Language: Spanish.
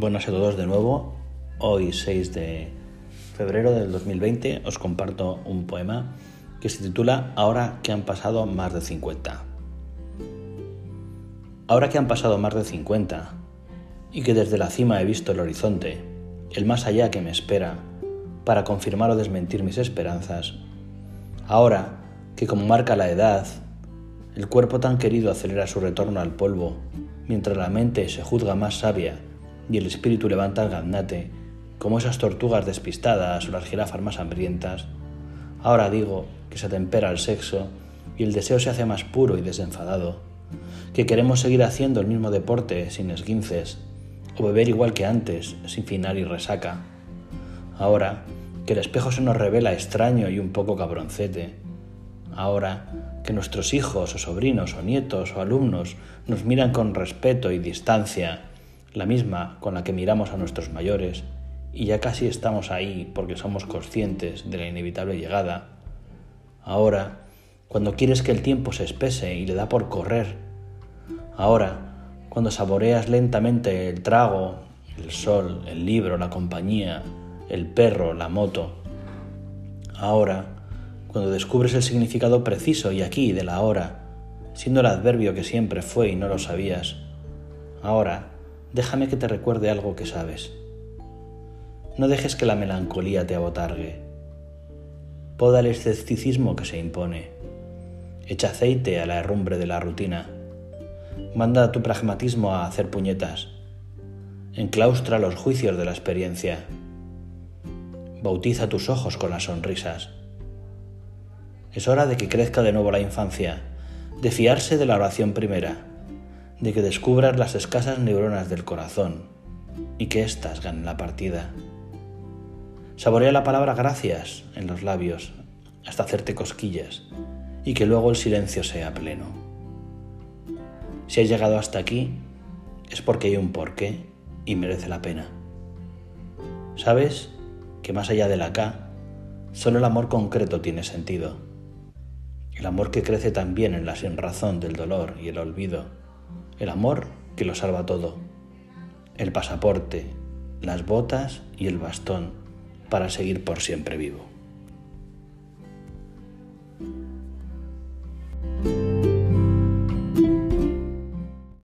Buenas a todos de nuevo. Hoy 6 de febrero del 2020 os comparto un poema que se titula Ahora que han pasado más de 50. Ahora que han pasado más de 50 y que desde la cima he visto el horizonte, el más allá que me espera, para confirmar o desmentir mis esperanzas, ahora que como marca la edad, el cuerpo tan querido acelera su retorno al polvo, mientras la mente se juzga más sabia y el espíritu levanta el gaznate, como esas tortugas despistadas o las jirafas más hambrientas, ahora digo que se tempera el sexo y el deseo se hace más puro y desenfadado, que queremos seguir haciendo el mismo deporte sin esguinces, o beber igual que antes, sin final y resaca. Ahora que el espejo se nos revela extraño y un poco cabroncete. Ahora que nuestros hijos o sobrinos o nietos o alumnos nos miran con respeto y distancia, la misma con la que miramos a nuestros mayores, y ya casi estamos ahí porque somos conscientes de la inevitable llegada. Ahora, cuando quieres que el tiempo se espese y le da por correr. Ahora, cuando saboreas lentamente el trago, el sol, el libro, la compañía, el perro, la moto. Ahora, cuando descubres el significado preciso y aquí de la hora, siendo el adverbio que siempre fue y no lo sabías. Ahora, déjame que te recuerde algo que sabes. No dejes que la melancolía te abotargue. Poda el escepticismo que se impone. Echa aceite a la herrumbre de la rutina. Manda tu pragmatismo a hacer puñetas. Enclaustra los juicios de la experiencia. Bautiza tus ojos con las sonrisas. Es hora de que crezca de nuevo la infancia, de fiarse de la oración primera de que descubras las escasas neuronas del corazón y que éstas ganen la partida. Saborea la palabra gracias en los labios hasta hacerte cosquillas y que luego el silencio sea pleno. Si has llegado hasta aquí es porque hay un porqué y merece la pena. ¿Sabes que más allá del acá, solo el amor concreto tiene sentido? El amor que crece también en la sinrazón del dolor y el olvido el amor que lo salva todo, el pasaporte, las botas y el bastón para seguir por siempre vivo.